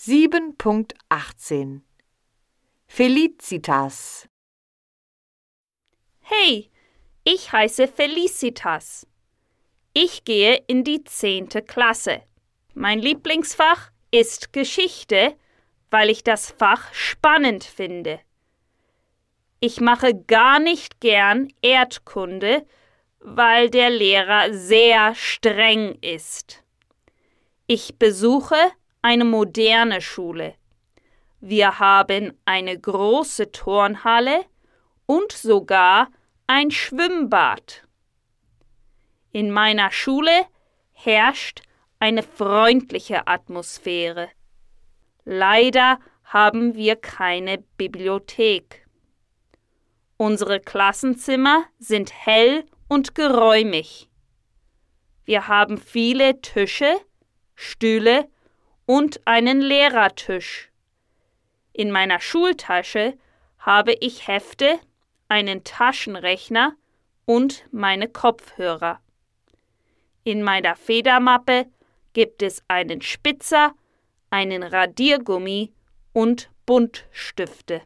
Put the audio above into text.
7.18 Felicitas Hey, ich heiße Felicitas. Ich gehe in die zehnte Klasse. Mein Lieblingsfach ist Geschichte, weil ich das Fach spannend finde. Ich mache gar nicht gern Erdkunde, weil der Lehrer sehr streng ist. Ich besuche eine moderne Schule. Wir haben eine große Turnhalle und sogar ein Schwimmbad. In meiner Schule herrscht eine freundliche Atmosphäre. Leider haben wir keine Bibliothek. Unsere Klassenzimmer sind hell und geräumig. Wir haben viele Tische, Stühle und einen Lehrertisch. In meiner Schultasche habe ich Hefte, einen Taschenrechner und meine Kopfhörer. In meiner Federmappe gibt es einen Spitzer, einen Radiergummi und Buntstifte.